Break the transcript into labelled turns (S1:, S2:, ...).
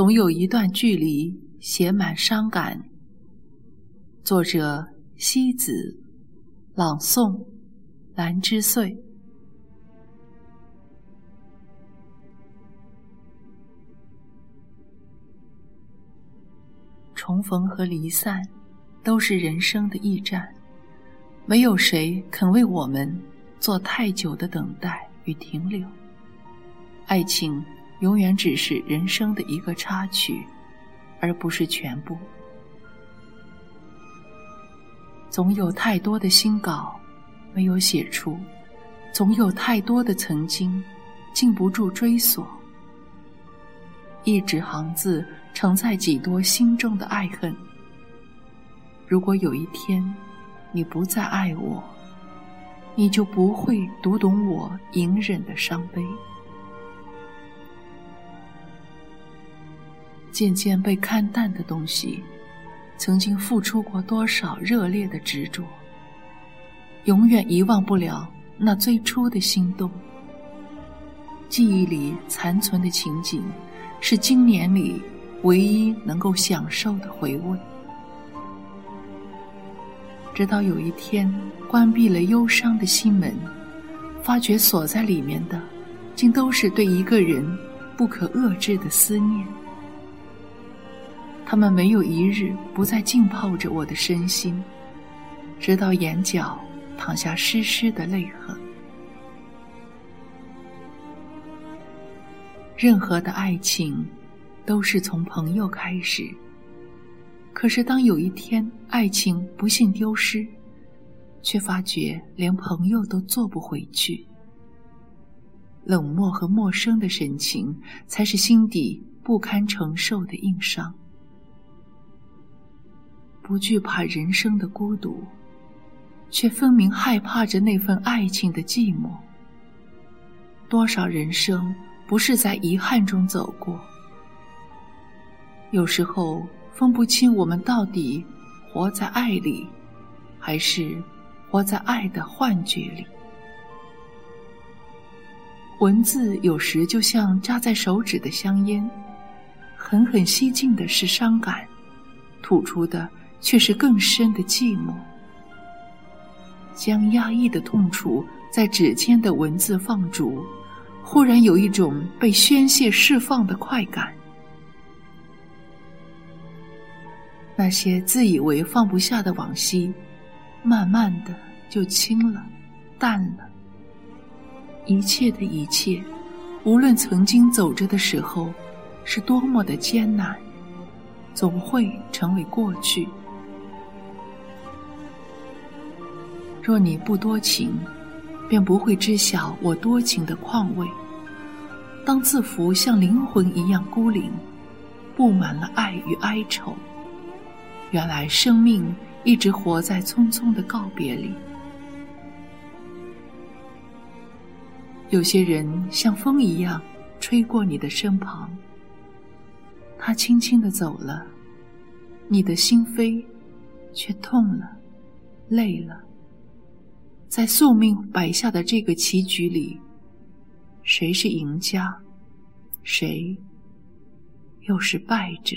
S1: 总有一段距离写满伤感。作者：西子，朗诵：兰之岁。重逢和离散，都是人生的驿站，没有谁肯为我们做太久的等待与停留。爱情永远只是人生的一个插曲，而不是全部。总有太多的新稿没有写出，总有太多的曾经禁不住追索。一纸行字承载几多心中的爱恨。如果有一天你不再爱我，你就不会读懂我隐忍的伤悲。渐渐被看淡的东西，曾经付出过多少热烈的执着，永远遗忘不了那最初的心动。记忆里残存的情景，是今年里唯一能够享受的回味。直到有一天关闭了忧伤的心门，发觉锁在里面的，竟都是对一个人不可遏制的思念。他们没有一日不再浸泡着我的身心，直到眼角淌下湿湿的泪痕。任何的爱情，都是从朋友开始。可是当有一天爱情不幸丢失，却发觉连朋友都做不回去。冷漠和陌生的神情，才是心底不堪承受的硬伤。不惧怕人生的孤独，却分明害怕着那份爱情的寂寞。多少人生不是在遗憾中走过？有时候分不清我们到底活在爱里，还是活在爱的幻觉里。文字有时就像扎在手指的香烟，狠狠吸进的是伤感，吐出的。却是更深的寂寞，将压抑的痛楚在指尖的文字放逐，忽然有一种被宣泄释放的快感。那些自以为放不下的往昔，慢慢的就轻了，淡了。一切的一切，无论曾经走着的时候是多么的艰难，总会成为过去。若你不多情，便不会知晓我多情的况味。当字符像灵魂一样孤零，布满了爱与哀愁，原来生命一直活在匆匆的告别里。有些人像风一样吹过你的身旁，他轻轻的走了，你的心扉却痛了，累了。在宿命摆下的这个棋局里，谁是赢家，谁又是败者？